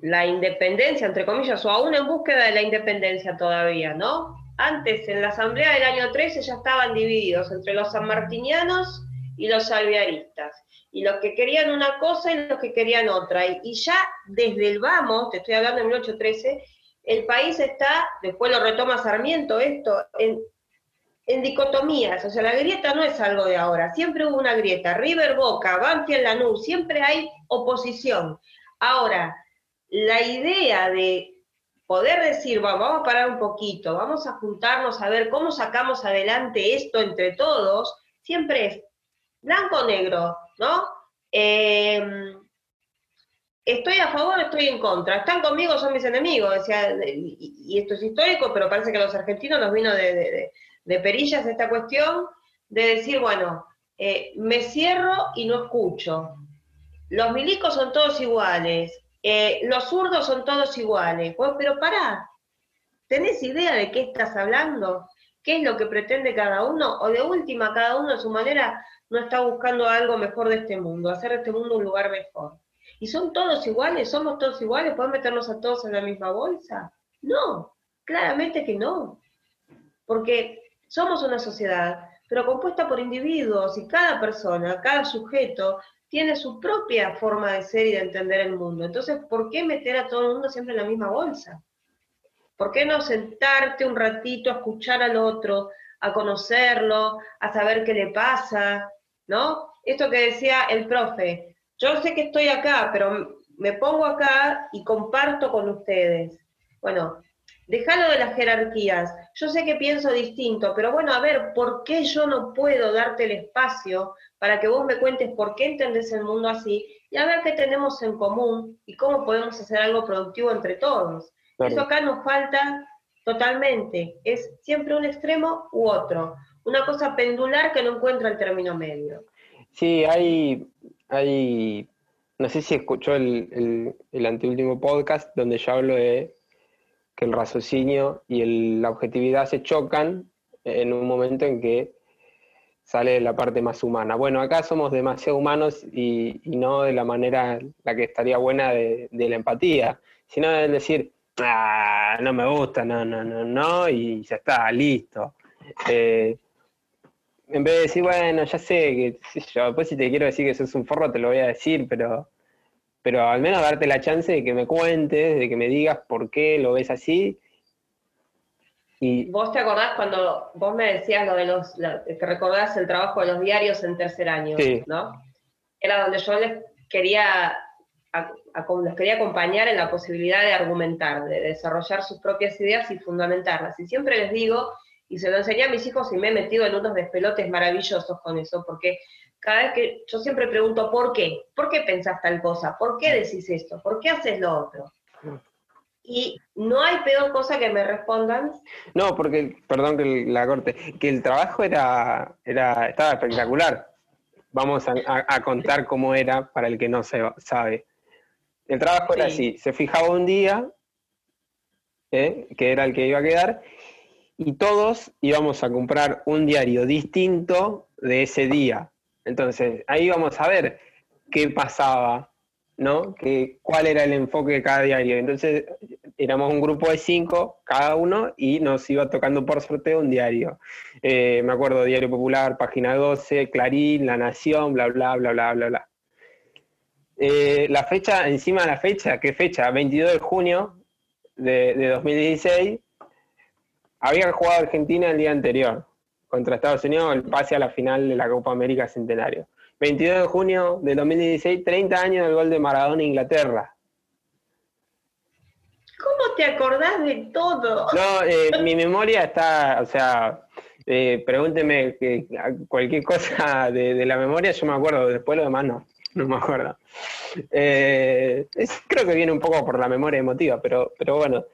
la independencia, entre comillas, o aún en búsqueda de la independencia todavía, ¿no? Antes, en la asamblea del año 13, ya estaban divididos entre los sanmartinianos y los salviaristas, y los que querían una cosa y los que querían otra. Y, y ya desde el vamos, te estoy hablando de 1813, el país está, después lo retoma Sarmiento, esto, en, dicotomías, o sea, la grieta no es algo de ahora, siempre hubo una grieta, River Boca, Banfield Lanús, siempre hay oposición. Ahora, la idea de poder decir, vamos a parar un poquito, vamos a juntarnos a ver cómo sacamos adelante esto entre todos, siempre es blanco-negro, ¿no? Em, estoy a favor, estoy en contra, están conmigo, son mis enemigos, o y, esto es histórico, pero parece que a los argentinos nos vino de de perillas esta cuestión de decir, bueno, eh, me cierro y no escucho. Los milicos son todos iguales, eh, los zurdos son todos iguales. pero pará, ¿tenés idea de qué estás hablando? ¿Qué es lo que pretende cada uno? O de última, cada uno a su manera no está buscando algo mejor de este mundo, hacer este mundo un lugar mejor. ¿Y son todos iguales? ¿Somos todos iguales? ¿Podemos meternos a todos en la misma bolsa? No, claramente que no. Porque somos una sociedad, pero compuesta por individuos y cada persona, cada sujeto tiene su propia forma de ser y de entender el mundo. Entonces, ¿por qué meter a todo el mundo siempre en la misma bolsa? ¿Por qué no sentarte un ratito a escuchar al otro, a conocerlo, a saber qué le pasa, ¿no? Esto que decía el profe, yo sé que estoy acá, pero me pongo acá y comparto con ustedes. Bueno, déjalo de las jerarquías. Yo sé que pienso distinto, pero bueno, a ver, ¿por qué yo no puedo darte el espacio para que vos me cuentes por qué entendés el mundo así y a ver qué tenemos en común y cómo podemos hacer algo productivo entre todos? Eso acá nos falta totalmente. Es siempre un extremo u otro. Una cosa pendular que no encuentra el término medio. Sí, hay, hay no sé si escuchó el, el, anteúltimo podcast donde yo hablo de que el raciocinio y la objetividad se chocan en un momento en que sale la parte más humana. Bueno, acá somos demasiado humanos y, no de la manera la que estaría buena de, de la empatía, sino de decir, ah, no me gusta, no, no, no, no, y ya está, listo. Eh, en vez de decir, bueno, ya sé que, yo, después si te quiero decir que sos un forro, te lo voy a decir, pero, pero al menos darte la chance de que me cuentes, de que me digas por qué lo ves así. Y... ¿Vos te acordás cuando vos me decías lo de los, que recordás el trabajo de los diarios en tercer año, ¿no? Era donde yo les quería les quería acompañar en la posibilidad de argumentar, de desarrollar sus propias ideas y fundamentarlas. Y siempre les digo, y se lo enseñé a mis hijos y me he metido en unos despelotes maravillosos con eso, porque cada vez que yo siempre pregunto, ¿por qué? ¿Por qué pensás tal cosa? ¿Por qué decís esto? ¿Por qué haces lo otro? Y no hay peor cosa que me respondan. No, porque, perdón que la corte, que el trabajo era, era estaba espectacular. Vamos a, contar cómo era para el que no se sabe. El trabajo era así, se fijaba un día, ¿eh? que era el que iba a quedar, y todos íbamos a comprar un diario distinto de ese día. Entonces, ahí íbamos a ver qué pasaba, ¿no? Que, cuál era el enfoque de cada diario. Entonces, éramos un grupo de cinco, cada uno, y nos iba tocando por sorteo un diario. Eh, me acuerdo, Diario Popular, Página 12, Clarín, La Nación, bla, bla, bla, bla, bla, bla. Eh, la fecha, encima de la fecha, ¿qué fecha? 22 de junio de, 2016, había jugado Argentina el día anterior contra Estados Unidos el pase a la final de la Copa América Centenario. 22 de junio de 2016, 30 años del gol de Maradona Inglaterra. ¿Cómo te acordás de todo? No, eh, mi memoria está, o sea, eh, pregúnteme cualquier cosa de, de, la memoria, yo me acuerdo, después lo demás no no me acuerdo. Eh, creo que viene un poco por la memoria emotiva, pero, pero bueno.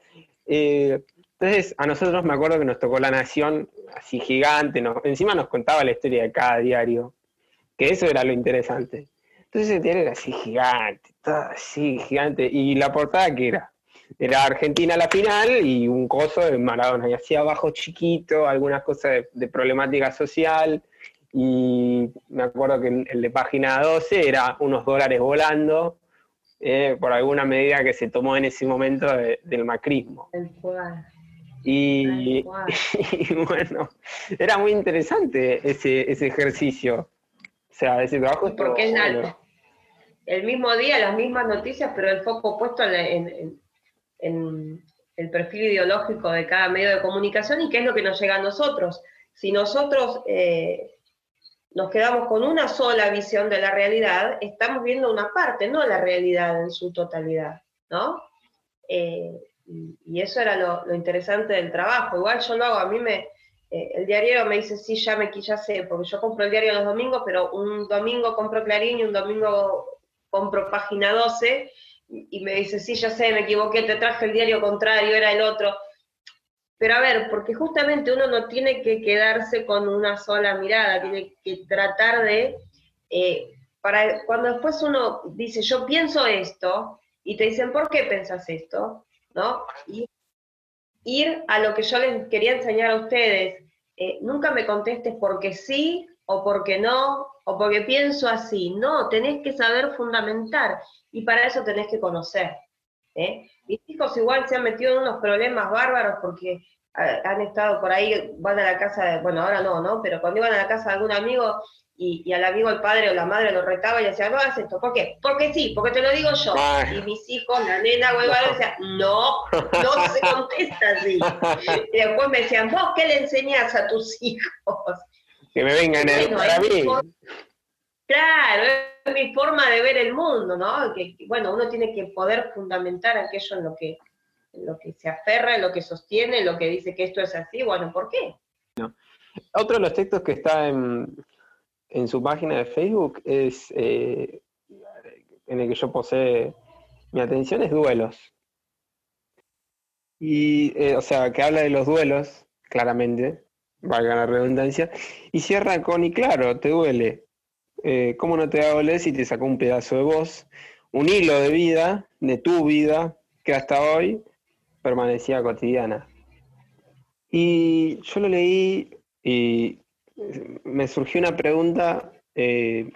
Eh, entonces, a nosotros me acuerdo que nos tocó La Nación, así gigante, encima nos contaba la historia de cada diario, que eso era lo interesante. Entonces el diario era así gigante, todo así gigante, y la portada que era, era Argentina la final y un coso de Maradona, y así abajo chiquito, algunas cosas de problemática social, y me acuerdo que el de página 12 era unos dólares volando eh, por alguna medida que se tomó en ese momento del macrismo. Y, *laughs* y, bueno, era muy interesante ese, ese ejercicio. O sea, ese trabajo Porque es el mismo día, las mismas noticias, pero el foco puesto en, en, el perfil ideológico de cada medio de comunicación y qué es lo que nos llega a nosotros. Si nosotros eh, nos quedamos con una sola visión de la realidad, estamos viendo una parte, no la realidad en su totalidad, ¿no? Eh, y, eso era lo, interesante del trabajo. Igual yo lo hago, a mí me, eh, el diario me dice, sí, ya me ya sé, porque yo compro el diario los domingos, pero un domingo compro Clarín y un domingo compro Página 12, y, me dice, sí, ya sé, me equivoqué, te traje el diario contrario, era el otro. Pero a ver, porque justamente uno no tiene que quedarse con una sola mirada, tiene que tratar de, eh, para cuando después uno dice, yo pienso esto, y te dicen, ¿por qué pensas esto? ¿No? Y ir a lo que yo les quería enseñar a ustedes. Eh, nunca me contestes porque sí o porque no, o porque pienso así. No, tenés que saber fundamentar y para eso tenés que conocer. ¿eh? Mis hijos igual se han metido en unos problemas bárbaros porque han estado por ahí, van a la casa, de, bueno, ahora no, ¿no? Pero cuando iban a la casa de algún amigo y, al amigo el padre o la madre lo retaba y decía, no hagas esto, ¿por qué? Porque sí, porque te lo digo yo. Y mis hijos, la nena o el no. decía, no, no se *laughs* contesta así. Y después me decían, vos qué le enseñás a tus hijos. Que me vengan a para mí. Claro, es mi forma de ver el mundo, ¿no? Que, bueno, uno tiene que poder fundamentar aquello en lo que, lo que se aferra, en lo que sostiene, en lo que dice que esto es así, bueno, ¿por qué? Otro de los textos que está en, su página de Facebook es eh, en el que yo posee mi atención es duelos. Y, eh, o sea, que habla de los duelos, claramente, valga la redundancia, y cierra con, y claro, te duele, eh, ¿cómo no te va a si te sacó un pedazo de voz, un hilo de vida, de tu vida, que hasta hoy permanecía cotidiana? Y yo lo leí y me surgió una pregunta eh,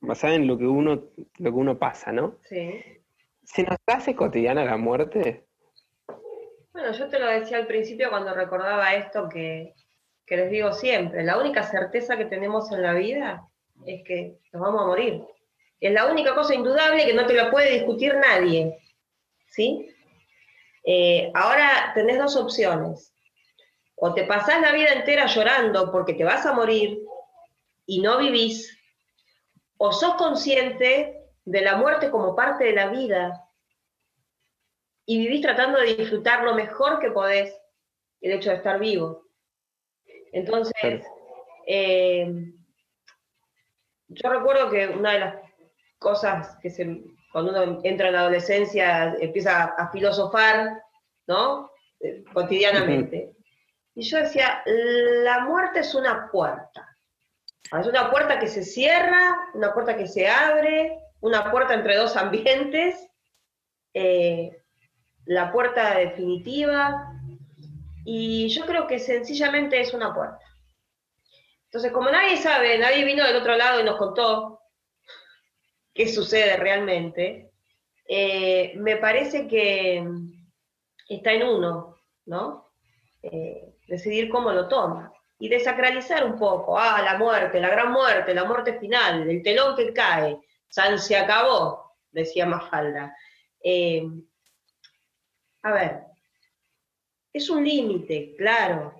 basada en lo que uno, lo que uno pasa, ¿no? Sí. ¿Se nos hace cotidiana la muerte? Bueno, yo te lo decía al principio cuando recordaba esto que, que les digo siempre, la única certeza que tenemos en la vida es que nos vamos a morir. Es la única cosa indudable que no te lo puede discutir nadie. ¿Sí? Eh, ahora tenés dos opciones. O te pasás la vida entera llorando porque te vas a morir y no vivís, o sos consciente de la muerte como parte de la vida y vivís tratando de disfrutar lo mejor que podés el hecho de estar vivo. Entonces, eh, yo recuerdo que una de las cosas que se, cuando uno entra en la adolescencia empieza a filosofar, ¿no? Eh, cotidianamente. Y yo decía, la muerte es una puerta. Es una puerta que se cierra, una puerta que se abre, una puerta entre dos ambientes, eh, la puerta definitiva. Y yo creo que sencillamente es una puerta. Entonces, como nadie sabe, nadie vino del otro lado y nos contó qué sucede realmente, eh, me parece que está en uno, ¿no? Eh, decidir cómo lo toma y desacralizar un poco, ah, la muerte, la gran muerte, la muerte final, el telón que cae, San se acabó, decía Mafalda. Eh, a ver, es un límite, claro,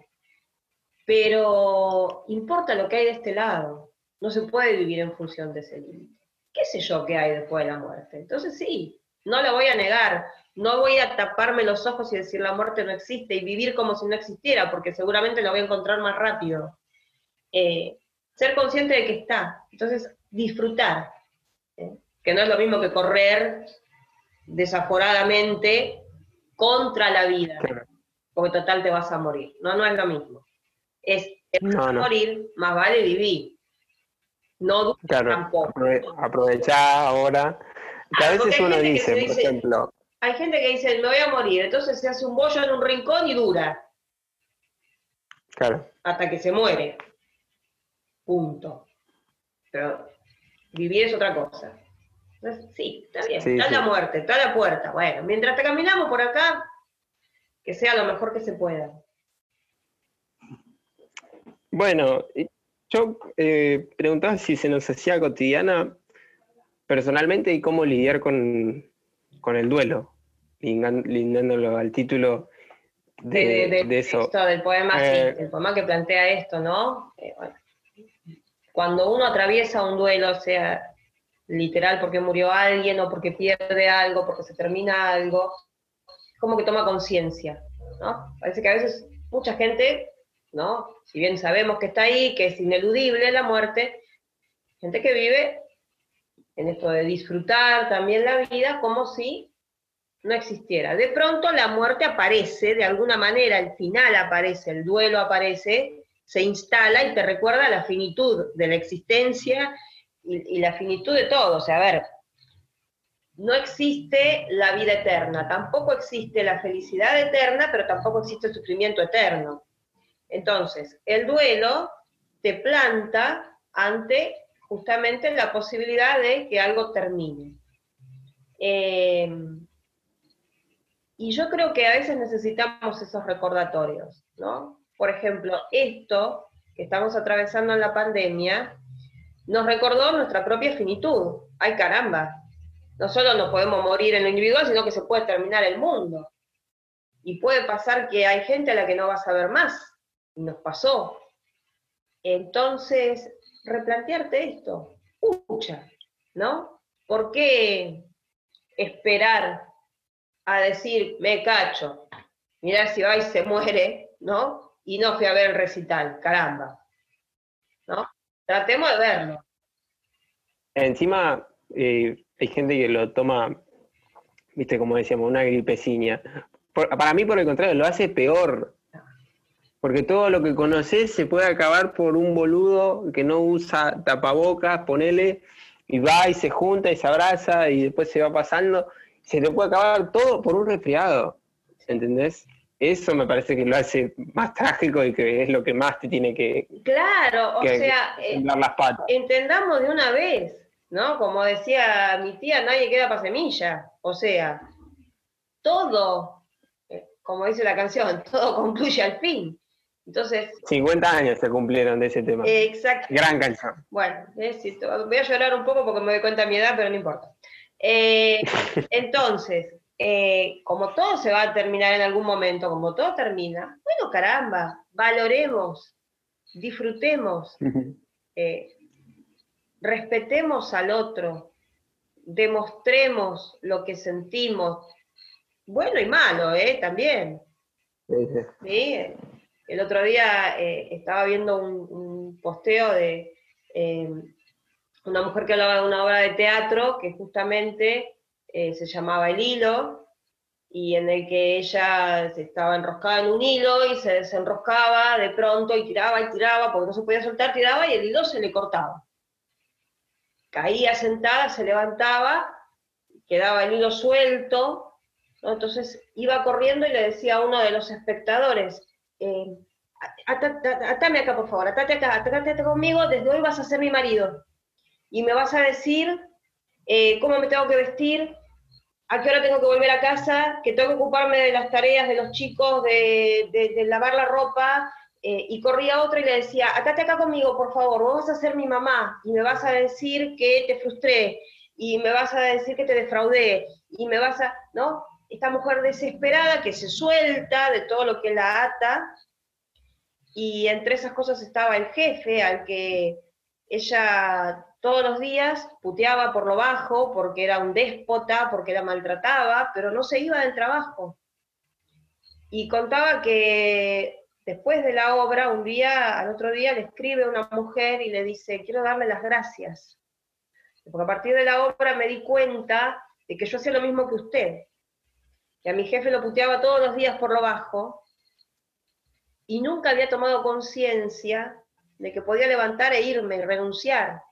pero importa lo que hay de este lado. No se puede vivir en función de ese límite. ¿Qué sé yo qué hay después de la muerte? Entonces sí, no lo voy a negar. No voy a taparme los ojos y decir la muerte no existe y vivir como si no existiera, porque seguramente lo voy a encontrar más rápido. Eh, ser consciente de que está. Entonces, disfrutar. ¿eh? Que no es lo mismo que correr desaforadamente contra la vida. Porque total te vas a morir. No, no es lo mismo es, morir, más vale vivir. No tampoco. aprovechar ahora. Que a veces uno dice, por ejemplo. Hay gente que dice, me voy a morir, entonces se hace un bollo en un rincón y dura. Claro. Hasta que se muere. Punto. Pero vivir es otra cosa. sí, está bien, está la muerte, está la puerta. Bueno, mientras te caminamos por acá, que sea lo mejor que se pueda. Bueno, yo eh, preguntaba si se nos hacía cotidiana personalmente y cómo lidiar con, el duelo, lindándolo al título de, eso. del poema, sí, eh, el poema que plantea esto, ¿no? Eh, cuando uno atraviesa un duelo, sea literal porque murió alguien o porque pierde algo, porque se termina algo, como que toma conciencia, ¿no? Parece que a veces mucha gente ¿no? Si bien sabemos que está ahí, que es ineludible la muerte, gente que vive en esto de disfrutar también la vida como si no existiera. De pronto la muerte aparece, de alguna manera, el final aparece, el duelo aparece, se instala y te recuerda la finitud de la existencia y, la finitud de todo. O sea, a ver, no existe la vida eterna, tampoco existe la felicidad eterna, pero tampoco existe el sufrimiento eterno. Entonces, el duelo te planta ante justamente la posibilidad de que algo termine. Eh, y yo creo que a veces necesitamos esos recordatorios, ¿no? Por ejemplo, esto que estamos atravesando en la pandemia nos recordó nuestra propia finitud. Ay caramba, no solo nos podemos morir en lo individual, sino que se puede terminar el mundo. Y puede pasar que hay gente a la que no vas a ver más. Y nos pasó. Entonces, replantearte esto. Escucha, ¿no? ¿Por qué esperar a decir, me cacho, mirá si va y se muere, ¿no? Y no fui a ver el recital, caramba. ¿No? Tratemos de verlo. Encima, eh, hay gente que lo toma, viste, como decíamos, una gripeciña. para mí, por el contrario, lo hace peor. Porque todo lo que conoces se puede acabar por un boludo que no usa tapabocas, ponele, y va y se junta y se abraza y después se va pasando se te puede acabar todo por un resfriado, ¿entendés? Eso me parece que lo hace más trágico y que es lo que más te tiene que... Claro, o sea, eh, las patas. entendamos de una vez, ¿no? Como decía mi tía, nadie queda para semilla. O sea, todo, eh, como dice la canción, *laughs* todo concluye al fin. Entonces. 50 años se cumplieron de ese tema. Exacto. Gran canción. Bueno, voy a llorar un poco porque me doy cuenta de mi edad, pero no importa. Eh, *laughs* entonces, eh, como todo se va a terminar en algún momento, como todo termina, bueno, caramba, valoremos, disfrutemos, eh, respetemos al otro, demostremos lo que sentimos, bueno y malo, ¿eh? También. Sí, El otro día estaba viendo un posteo de una mujer que hablaba de una obra de teatro que justamente eh, se llamaba El Hilo, y en el que ella se estaba enroscada en un hilo y se desenroscaba de pronto y tiraba y tiraba, porque no se podía soltar, tiraba y el hilo se le cortaba. Caía sentada, se levantaba, quedaba el hilo suelto, entonces iba corriendo y le decía a uno de los espectadores, eh, atame acá por favor, atate acá, atate conmigo, desde hoy vas a ser mi marido y me vas a decir eh, cómo me tengo que vestir, a qué hora tengo que volver a casa, que tengo que ocuparme de las tareas de los chicos, de, lavar la ropa, eh, y corría otra y le decía, atate acá conmigo, por favor, vos vas a ser mi mamá, y me vas a decir que te frustré, y me vas a decir que te defraudé, y me vas a, ¿no? Esta mujer desesperada que se suelta de todo lo que la ata, y entre esas cosas estaba el jefe al que ella todos los días puteaba por lo bajo, porque era un déspota, porque la maltrataba, pero no se iba del trabajo. Y contaba que después de la obra, un día, al otro día, le escribe una mujer y le dice, quiero darle las gracias. Porque a partir de la obra me di cuenta de que yo hacía lo mismo que usted, que a mi jefe lo puteaba todos los días por lo bajo, y nunca había tomado conciencia de que podía levantar e irme, renunciar,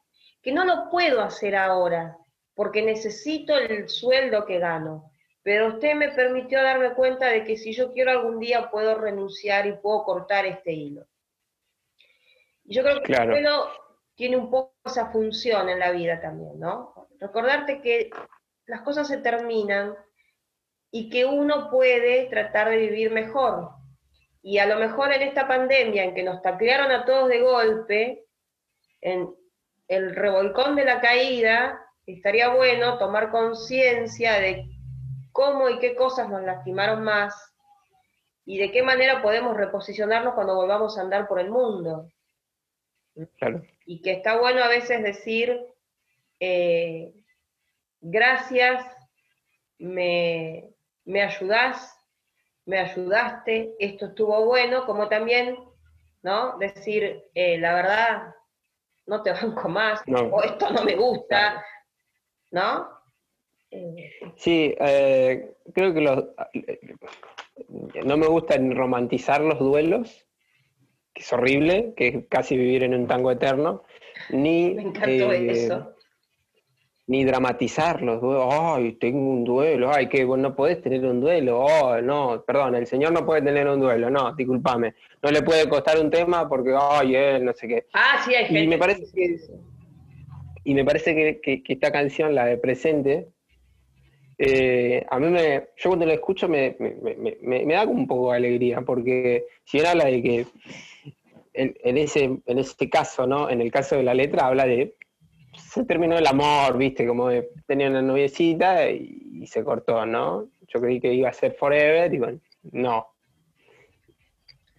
que no lo puedo hacer ahora, porque necesito el sueldo que gano. Pero usted me permitió darme cuenta de que si yo quiero algún día puedo renunciar y puedo cortar este hilo. Y yo creo que el suelo tiene un poco esa función en la vida también, ¿no? Recordarte que las cosas se terminan y que uno puede tratar de vivir mejor. Y a lo mejor en esta pandemia en que nos taclearon a todos de golpe, en, el revolcón de la caída, estaría bueno tomar conciencia de cómo y qué cosas nos lastimaron más y de qué manera podemos reposicionarnos cuando volvamos a andar por el mundo. Y que está bueno a veces decir, eh, gracias, me, me ayudás, me ayudaste, esto estuvo bueno, como también, ¿no? Decir, eh, la verdad, no te banco más, o esto no me gusta, ¿no? Sí, eh, creo que los, no me gusta romantizar los duelos, que es horrible, que es casi vivir en un tango eterno, ni, *laughs* eh, ni dramatizar los duelos, ay, tengo un duelo, ay, que vos no podés tener un duelo, oh, no, perdón, el señor no puede tener un duelo, no, discúlpame, no le puede costar un tema porque, ay, él, no sé qué. Ah, sí, hay gente. Y me parece que, y me parece que esta canción, la de Presente, eh, a mí me, yo cuando lo escucho me, da como un poco de alegría, porque si era la de que en, ese, en ese caso, ¿no? En el caso de la letra habla de se terminó el amor, viste, como de, tenía una noviecita y, se cortó, ¿no? Yo creí que iba a ser forever y bueno, no.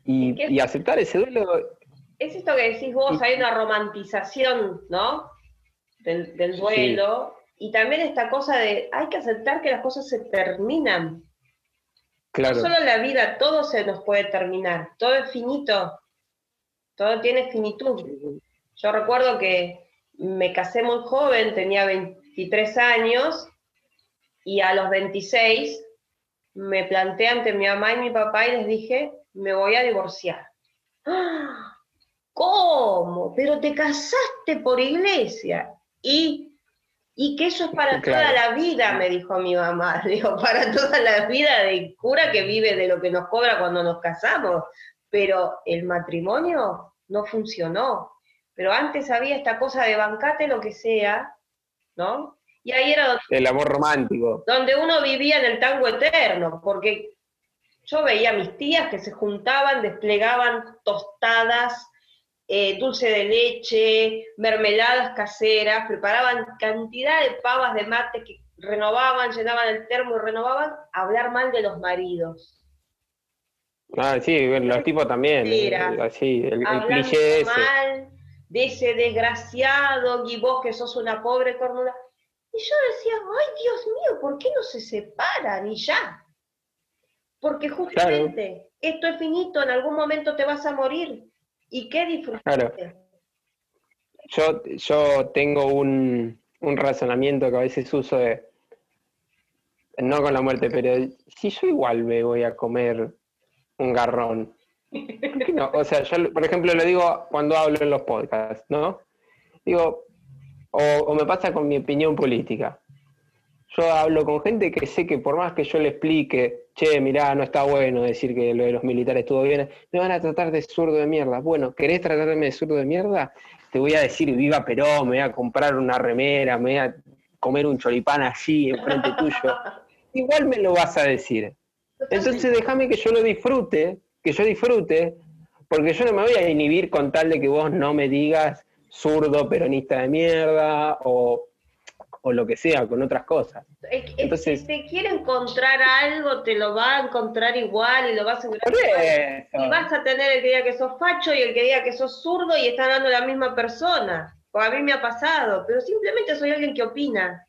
Y, aceptar ese duelo. Es esto que decís vos, hay una romantización, ¿no? Del, duelo. Y también esta cosa de hay que aceptar que las cosas se terminan. Claro. No solo la vida, todo se nos puede terminar, todo es finito, todo tiene finitud. Yo recuerdo que me casé muy joven, tenía 23 años, y a los 26 me planté ante mi mamá y mi papá y les dije, me voy a divorciar. ¿Cómo? Pero te casaste por iglesia. Y y que eso es para *laughs* toda la vida, me dijo mi mamá. *laughs* Digo, para toda la vida de cura que vive de lo que nos cobra cuando nos casamos. Pero el matrimonio no funcionó. Pero antes había esta cosa de bancate lo que sea, ¿no? Y ahí era donde, el amor romántico. Donde uno vivía en el tango eterno, porque yo veía a mis tías que se juntaban, desplegaban tostadas, eh, dulce de leche, mermeladas caseras, preparaban cantidad de pavas de mate que renovaban, llenaban el termo y renovaban, hablar mal de los maridos. Ah, sí, los tipos también. así, el, cliché ese. mal de ese desgraciado y vos que sos una pobre cornuda. Y yo decía, ay Dios mío, ¿por qué no se separan y ya? Porque justamente esto es finito, en algún momento te vas a morir. ¿Y qué disfrutaste? Yo, yo tengo un, razonamiento que a veces uso de, no con la muerte, pero si yo igual me voy a comer un garrón, no? O sea, yo, por ejemplo, lo digo cuando hablo en los podcasts, ¿no? Digo, o, me pasa con mi opinión política. Yo hablo con gente que sé que por más que yo le explique, che, mirá, no está bueno decir que lo de los militares estuvo bien, me van a tratar de zurdo de mierda. Bueno, ¿querés tratarme de zurdo de mierda? Te voy a decir viva Perón, me voy a comprar una remera, me voy a comer un choripán allí enfrente tuyo. *laughs* Igual me lo vas a decir. Entonces déjame que yo lo disfrute, que yo disfrute, porque yo no me voy a inhibir con tal de que vos no me digas zurdo peronista de mierda o o lo que sea, con otras cosas. Entonces, si te quiere encontrar algo, te lo va a encontrar igual y lo vas a encontrar Y vas a tener el que diga que sos facho y el que diga que sos zurdo y están dando la misma persona. O a mí me ha pasado, pero simplemente soy alguien que opina.